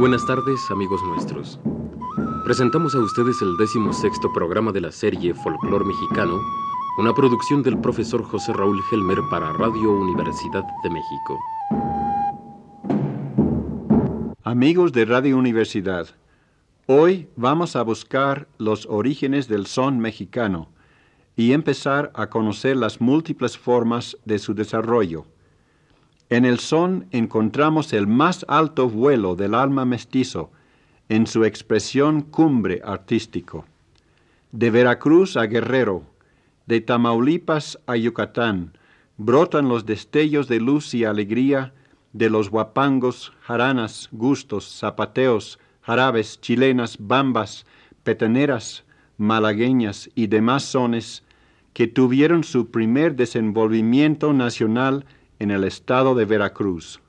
Buenas tardes, amigos nuestros. Presentamos a ustedes el sexto programa de la serie Folclor Mexicano, una producción del profesor José Raúl Helmer para Radio Universidad de México. Amigos de Radio Universidad, hoy vamos a buscar los orígenes del son mexicano y empezar a conocer las múltiples formas de su desarrollo. En el son encontramos el más alto vuelo del alma mestizo en su expresión cumbre artístico. De Veracruz a Guerrero, de Tamaulipas a Yucatán, brotan los destellos de luz y alegría de los guapangos, jaranas, gustos, zapateos, jarabes, chilenas, bambas, peteneras, malagueñas y demás sones que tuvieron su primer desenvolvimiento nacional en el estado de Veracruz.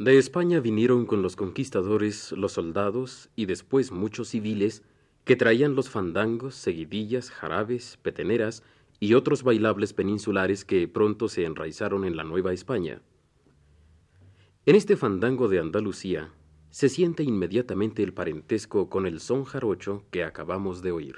De España vinieron con los conquistadores los soldados y después muchos civiles que traían los fandangos, seguidillas, jarabes, peteneras y otros bailables peninsulares que pronto se enraizaron en la Nueva España. En este fandango de Andalucía se siente inmediatamente el parentesco con el son jarocho que acabamos de oír.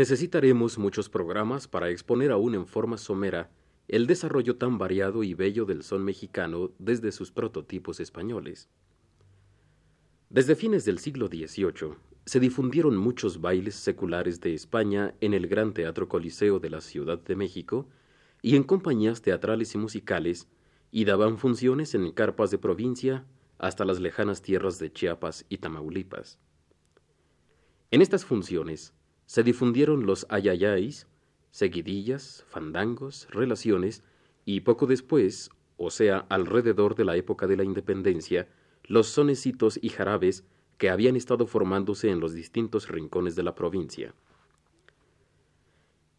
Necesitaremos muchos programas para exponer aún en forma somera el desarrollo tan variado y bello del son mexicano desde sus prototipos españoles. Desde fines del siglo XVIII se difundieron muchos bailes seculares de España en el Gran Teatro Coliseo de la Ciudad de México y en compañías teatrales y musicales, y daban funciones en carpas de provincia hasta las lejanas tierras de Chiapas y Tamaulipas. En estas funciones se difundieron los ayayáis, seguidillas, fandangos, relaciones y poco después, o sea, alrededor de la época de la independencia, los sonecitos y jarabes que habían estado formándose en los distintos rincones de la provincia.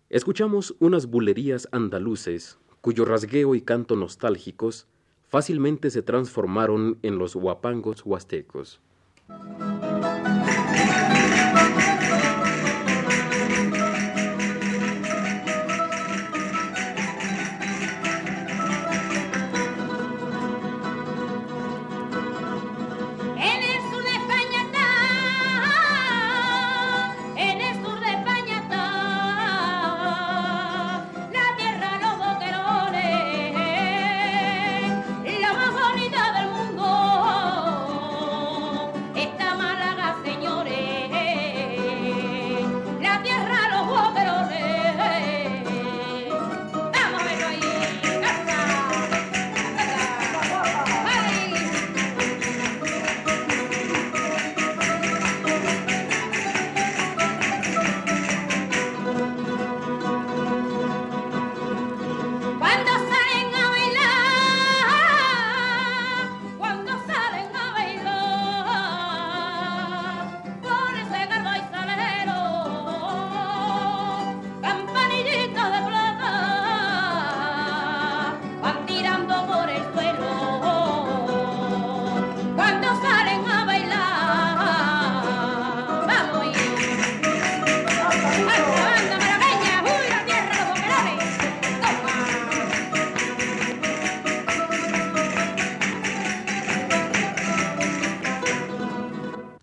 Escuchamos unas bulerías andaluces cuyo rasgueo y canto nostálgicos fácilmente se transformaron en los huapangos huastecos.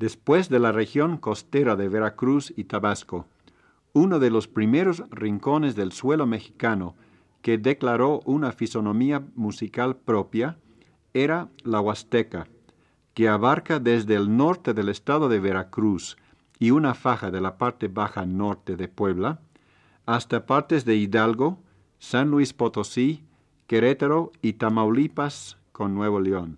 Después de la región costera de Veracruz y Tabasco, uno de los primeros rincones del suelo mexicano que declaró una fisonomía musical propia era la Huasteca, que abarca desde el norte del estado de Veracruz y una faja de la parte baja norte de Puebla, hasta partes de Hidalgo, San Luis Potosí, Querétaro y Tamaulipas con Nuevo León.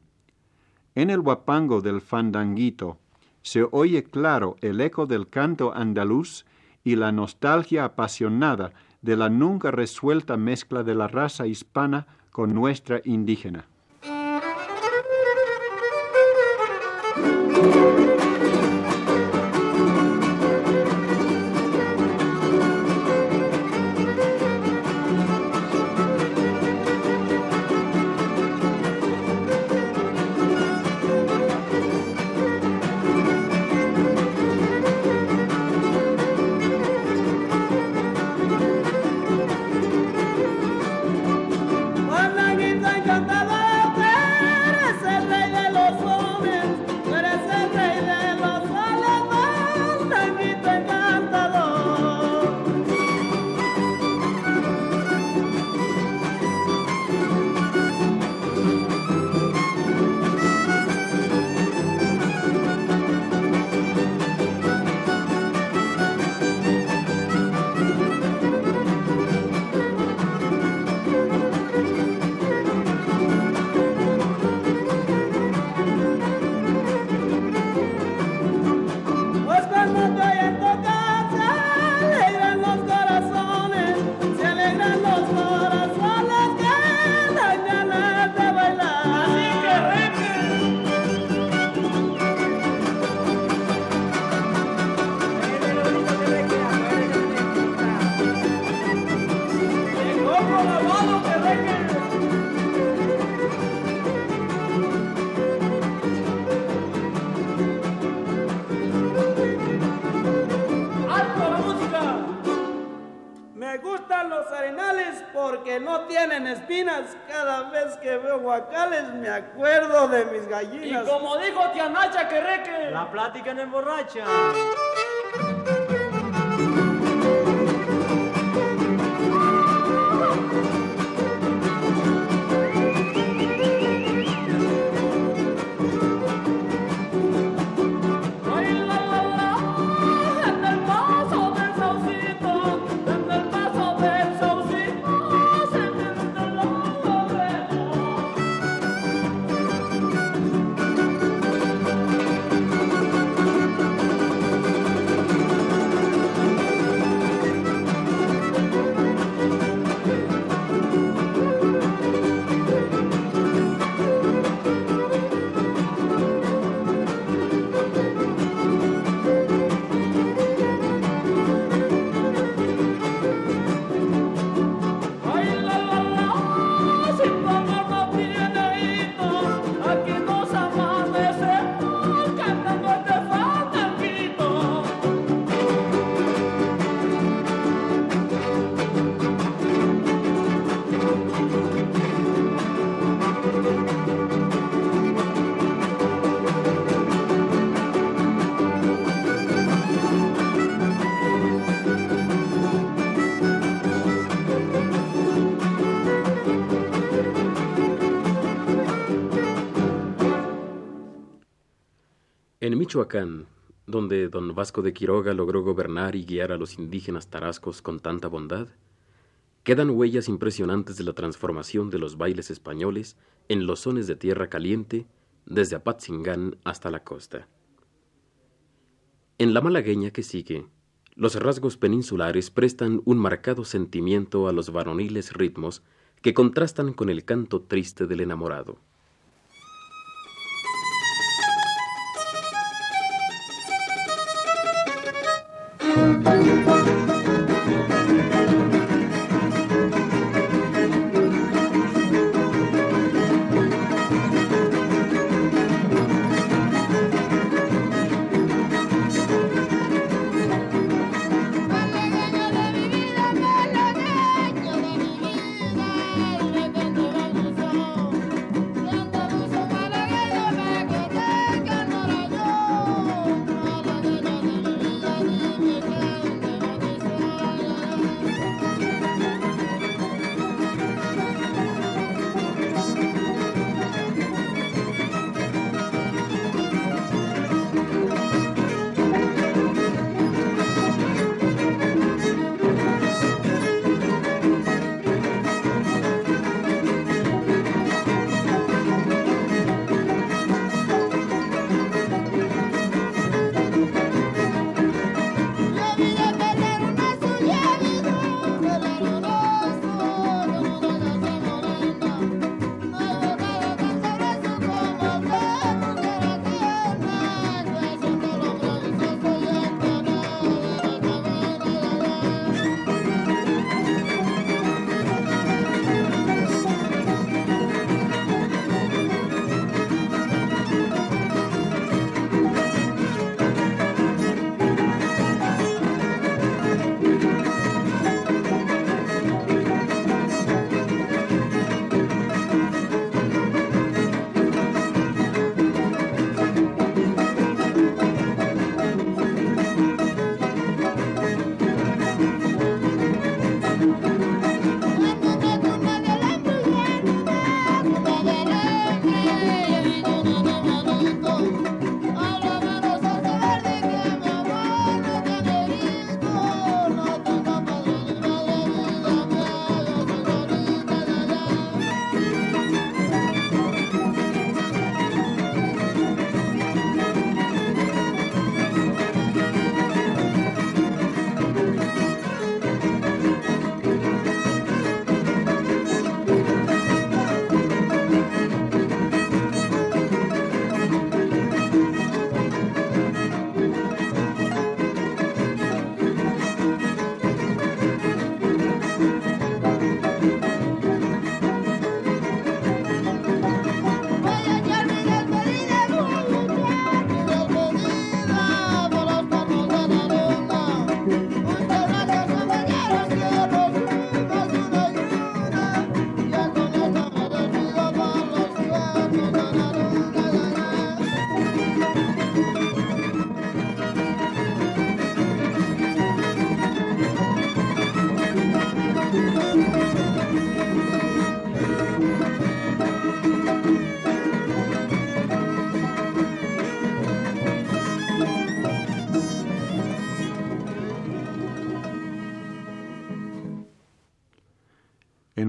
En el huapango del fandanguito se oye claro el eco del canto andaluz y la nostalgia apasionada de la nunca resuelta mezcla de la raza hispana con nuestra indígena. Me acuerdo de mis gallinas. Y como dijo tía Nacha que La plática en emborracha. Michoacán, donde don Vasco de Quiroga logró gobernar y guiar a los indígenas tarascos con tanta bondad, quedan huellas impresionantes de la transformación de los bailes españoles en los sones de tierra caliente desde Apatzingán hasta la costa. En la malagueña que sigue, los rasgos peninsulares prestan un marcado sentimiento a los varoniles ritmos que contrastan con el canto triste del enamorado.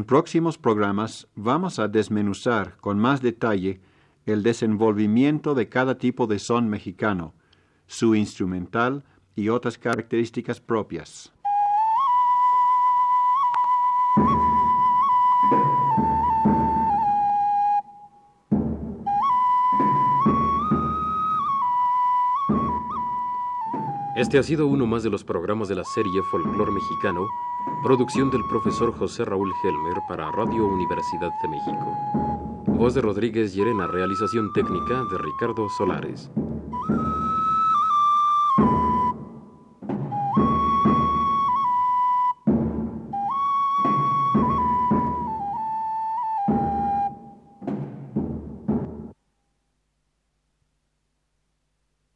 En próximos programas vamos a desmenuzar con más detalle el desenvolvimiento de cada tipo de son mexicano, su instrumental y otras características propias. Este ha sido uno más de los programas de la serie Folclor Mexicano, producción del profesor José Raúl Helmer para Radio Universidad de México. Voz de Rodríguez Llerena, realización técnica de Ricardo Solares.